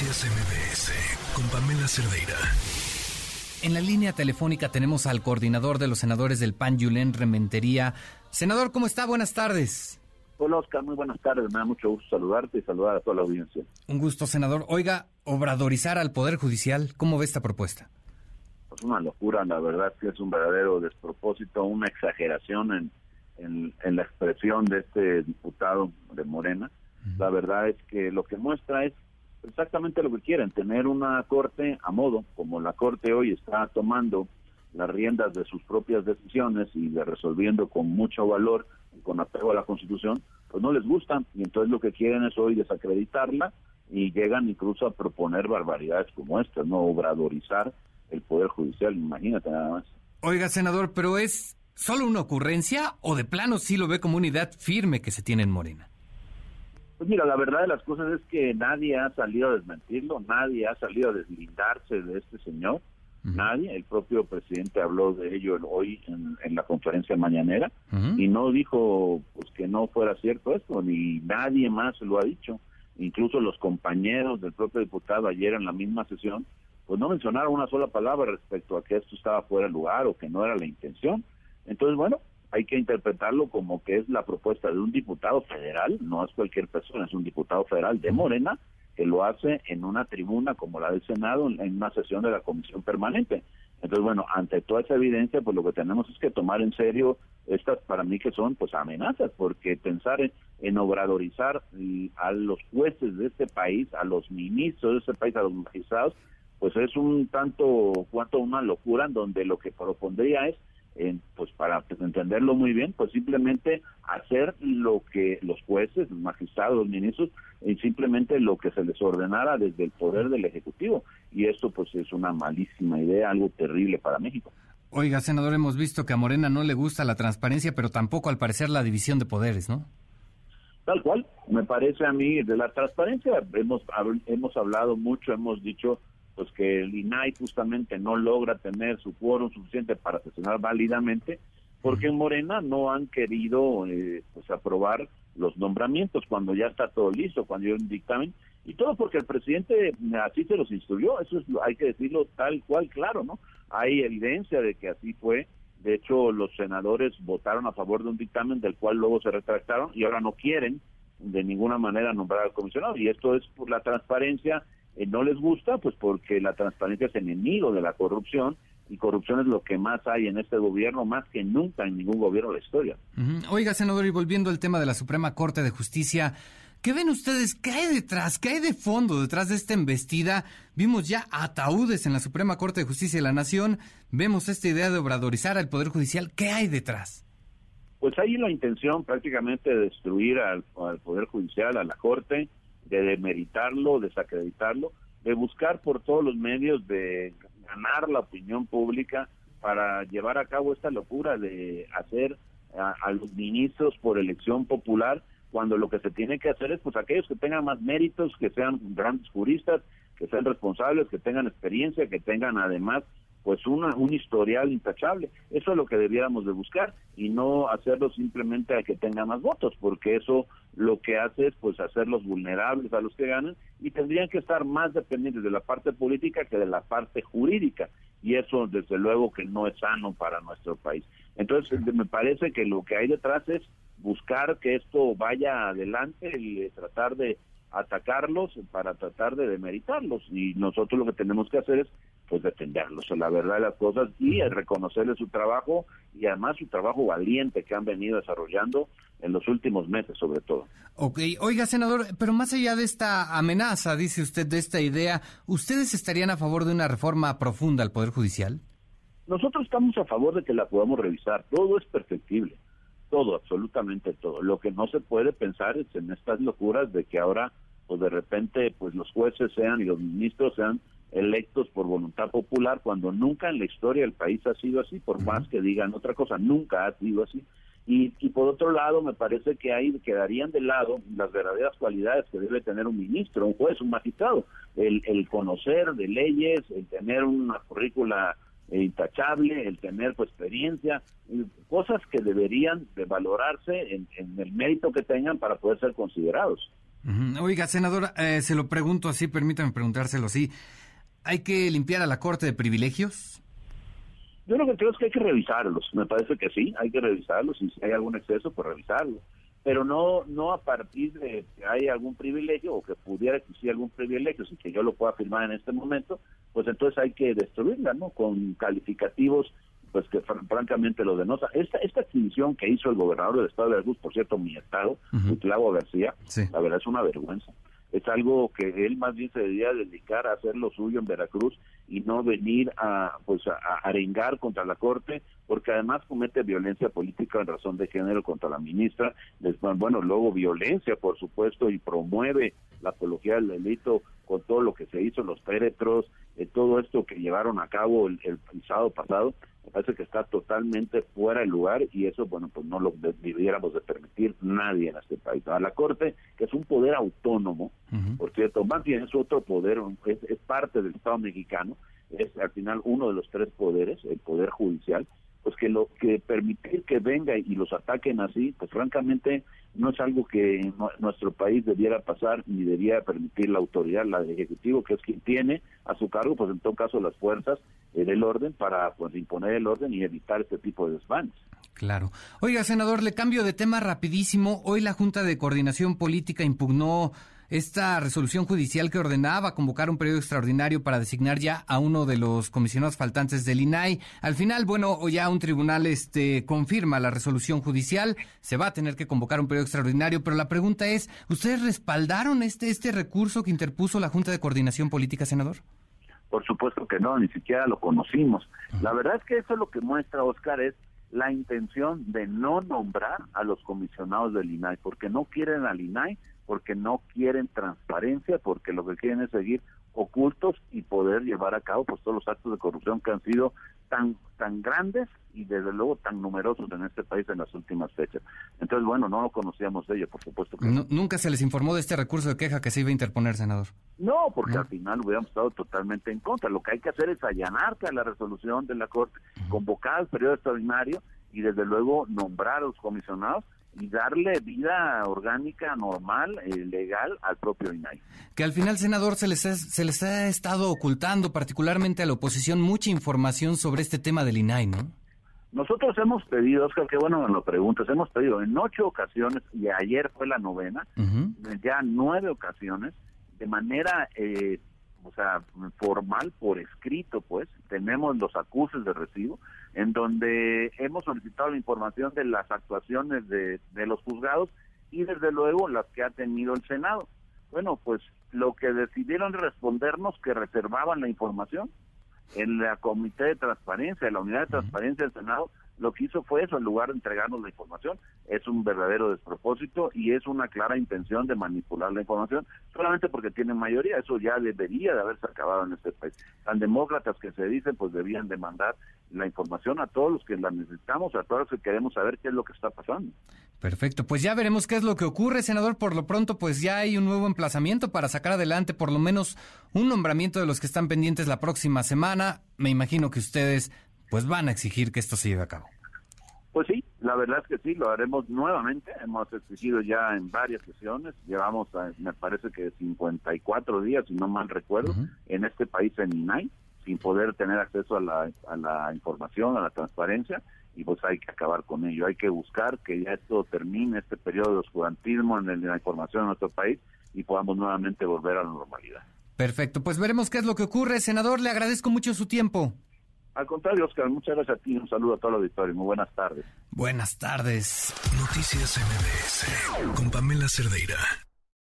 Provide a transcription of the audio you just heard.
Noticias MBS con Pamela Cerdeira. En la línea telefónica tenemos al coordinador de los senadores del PAN, Julen Rementería. Senador, ¿cómo está? Buenas tardes. Hola Oscar, muy buenas tardes. Me da mucho gusto saludarte y saludar a toda la audiencia. Un gusto, senador. Oiga, obradorizar al Poder Judicial, ¿cómo ve esta propuesta? Pues una locura, la verdad que es un verdadero despropósito, una exageración en, en, la expresión de este diputado de Morena. La verdad es que lo que muestra es exactamente lo que quieren, tener una corte a modo, como la corte hoy está tomando las riendas de sus propias decisiones y de resolviendo con mucho valor y con apego a la Constitución, pues no les gusta y entonces lo que quieren es hoy desacreditarla y llegan incluso a proponer barbaridades como esta, no obradorizar el Poder Judicial, imagínate nada más. Oiga, senador, pero es solo una ocurrencia o de plano sí lo ve como una unidad firme que se tiene en Morena? Pues mira, la verdad de las cosas es que nadie ha salido a desmentirlo, nadie ha salido a deslindarse de este señor, nadie, el propio presidente habló de ello hoy en, la conferencia mañanera y no dijo pues que no fuera cierto esto, ni nadie más lo ha dicho, incluso los compañeros del propio diputado ayer en la misma sesión, pues no mencionaron una sola palabra respecto a que esto estaba fuera de lugar o que no era la intención. Entonces, bueno, hay que interpretarlo como que es la propuesta de un diputado federal, no es cualquier persona, es un diputado federal de Morena que lo hace en una tribuna como la del Senado, en una sesión de la Comisión Permanente. Entonces, bueno, ante toda esa evidencia, pues lo que tenemos es que tomar en serio estas para mí que son pues amenazas, porque pensar en, obradorizar a los jueces de este país, a los ministros de este país, a los magistrados, pues es un tanto cuanto una locura en donde lo que propondría es pues para pues, entenderlo muy bien, pues simplemente hacer lo que los jueces, los magistrados, los ministros, y simplemente lo que se les ordenara desde el poder del Ejecutivo. Y esto pues es una malísima idea, algo terrible para México. Oiga, senador, hemos visto que a Morena no le gusta la transparencia, pero tampoco al parecer la división de poderes, ¿no? Tal cual, me parece a mí de la transparencia, hemos, hemos hablado mucho, hemos dicho pues que el INAI justamente no logra tener su quórum suficiente para sesionar válidamente, porque en Morena no han querido eh, pues aprobar los nombramientos cuando ya está todo listo, cuando hay un dictamen, y todo porque el presidente así se los instruyó, eso es, hay que decirlo tal cual, claro, ¿no? Hay evidencia de que así fue, de hecho los senadores votaron a favor de un dictamen del cual luego se retractaron y ahora no quieren de ninguna manera nombrar al comisionado, y esto es por la transparencia eh, no les gusta, pues porque la transparencia es enemigo de la corrupción y corrupción es lo que más hay en este gobierno, más que nunca en ningún gobierno de la historia. Oiga, senador, y volviendo al tema de la Suprema Corte de Justicia, ¿qué ven ustedes? ¿Qué hay detrás? ¿Qué hay de fondo detrás de esta embestida? Vimos ya ataúdes en la Suprema Corte de Justicia de la Nación, vemos esta idea de obradorizar al Poder Judicial. ¿Qué hay detrás? Pues hay la intención prácticamente de destruir al Poder Judicial, a la Corte, de demeritarlo, desacreditarlo, de buscar por todos los medios de ganar la opinión pública para llevar a cabo esta locura de hacer a, los ministros por elección popular cuando lo que se tiene que hacer es pues aquellos que tengan más méritos, que sean grandes juristas, que sean responsables, que tengan experiencia, que tengan además pues una, un historial intachable. Eso es lo que debiéramos de buscar y no hacerlo simplemente a que tenga más votos, porque eso lo que hace es pues hacerlos vulnerables a los que ganan y tendrían que estar más dependientes de la parte política que de la parte jurídica y eso desde luego que no es sano para nuestro país. Entonces me parece que lo que hay detrás es buscar que esto vaya adelante y tratar de atacarlos para tratar de demeritarlos y nosotros lo que tenemos que hacer es pues defenderlos, la verdad de las cosas y reconocerles su trabajo y además su trabajo valiente que han venido desarrollando en los últimos meses sobre todo. Ok, oiga senador, pero más allá de esta amenaza, dice usted, de esta idea, ¿ustedes estarían a favor de una reforma profunda al Poder Judicial? Nosotros estamos a favor de que la podamos revisar, todo es perfectible todo, absolutamente todo. Lo que no se puede pensar es en estas locuras de que ahora, pues de repente, pues los jueces sean y los ministros sean electos por voluntad popular, cuando nunca en la historia del país ha sido así, por más que digan otra cosa, nunca ha sido así. Y, y por otro lado, me parece que ahí quedarían de lado las verdaderas cualidades que debe tener un ministro, un juez, un magistrado, el, el conocer de leyes, el tener una currícula intachable, el tener pues, experiencia, cosas que deberían de valorarse en, el mérito que tengan para poder ser considerados. Oiga, senador, eh, se lo pregunto así, permítame preguntárselo así. ¿Hay que limpiar a la Corte de privilegios? Yo lo que creo es que hay que revisarlos. Me parece que sí, hay que revisarlos. Y si hay algún exceso, pues revisarlo. Pero no no a partir de que hay algún privilegio o que pudiera existir algún privilegio, sin que yo lo pueda afirmar en este momento, pues entonces hay que destruirla, ¿no? Con calificativos pues que francamente lo denota. Esta, esta extinción que hizo el gobernador del estado de Veracruz, por cierto, mi estado, uh García, la verdad es una vergüenza. Es algo que él más bien se debería dedicar a hacer lo suyo en Veracruz y no venir a pues a, arengar contra la corte porque además comete violencia política en razón de género contra la ministra bueno luego violencia por supuesto y promueve la apología del delito con todo lo que se hizo los péretros eh, todo esto que llevaron a cabo el, el, sábado pasado me parece que está totalmente fuera de lugar y eso bueno pues no lo debiéramos de permitir nadie en este país. A la corte que es un poder autónomo por cierto más bien es otro poder es parte del estado mexicano es al final uno de los tres poderes, el poder judicial, pues que lo que permitir que venga y los ataquen así, pues francamente no es algo que nuestro país debiera pasar ni debiera permitir la autoridad, la del ejecutivo, que es quien tiene a su cargo, pues en todo caso las fuerzas eh, del orden para pues imponer el orden y evitar este tipo de desvanes. Claro. Oiga, senador, le cambio de tema rapidísimo. Hoy la Junta de Coordinación Política impugnó esta resolución judicial que ordenaba convocar un periodo extraordinario para designar ya a uno de los comisionados faltantes del INAI. Al final, bueno, ya un tribunal este confirma la resolución judicial, se va a tener que convocar un periodo extraordinario, pero la pregunta es, ¿ustedes respaldaron este este recurso que interpuso la Junta de Coordinación Política, senador? Por supuesto que no, ni siquiera lo conocimos. La verdad es que eso lo que muestra, Oscar, es la intención de no nombrar a los comisionados del INAI, porque no quieren al INAI porque no quieren transparencia, porque lo que quieren es seguir ocultos y poder llevar a cabo pues todos los actos de corrupción que han sido tan tan grandes y desde luego tan numerosos en este país en las últimas fechas. Entonces, bueno, no lo conocíamos de ello, por supuesto que Nunca se les informó de este recurso de queja que se iba a interponer, senador. No, porque al final hubiéramos estado totalmente en contra. Lo que hay que hacer es allanarse a la resolución de la Corte, convocar al periodo extraordinario y desde luego nombrar a los comisionados y darle vida orgánica, normal, eh, legal al propio INAI. Que al final, senador, se les, ha, se les ha estado ocultando, particularmente a la oposición, mucha información sobre este tema del INAI, ¿no? Nosotros hemos pedido, Oscar, que bueno me lo preguntas, hemos pedido en ocho ocasiones, y ayer fue la novena, ya nueve ocasiones, de manera eh, o sea, formal, por escrito, pues, tenemos los acuses de recibo, en donde hemos solicitado la información de las actuaciones de, de los juzgados y desde luego las que ha tenido el Senado. Bueno, pues lo que decidieron respondernos que reservaban la información en la Comité de Transparencia, en la Unidad de Transparencia del Senado, lo que hizo fue eso, en lugar de entregarnos la información, es un verdadero despropósito y es una clara intención de manipular la información, solamente porque tienen mayoría, eso ya debería de haberse acabado en este país. Tan demócratas que se dicen, pues debían demandar la información a todos los que la necesitamos, a todos los que queremos saber qué es lo que está pasando. Perfecto, pues ya veremos qué es lo que ocurre, senador. Por lo pronto, pues ya hay un nuevo emplazamiento para sacar adelante por lo menos un nombramiento de los que están pendientes la próxima semana. Me imagino que ustedes pues van a exigir que esto se lleve a cabo. Pues sí, la verdad es que sí, lo haremos nuevamente. Hemos exigido ya en varias sesiones, llevamos, me parece que 54 días, si no mal recuerdo, en este país en INAI, sin poder tener acceso a la, a la información, a la transparencia, y pues hay que acabar con ello. Hay que buscar que ya esto termine, este periodo de oscurantismo en la información en nuestro país, y podamos nuevamente volver a la normalidad. Perfecto, pues veremos qué es lo que ocurre. Senador, le agradezco mucho su tiempo. Al contrario, Oscar, muchas gracias a ti. Un saludo a todo el auditorio. Muy buenas tardes. Buenas tardes. Noticias MBS con Pamela Cerdeira.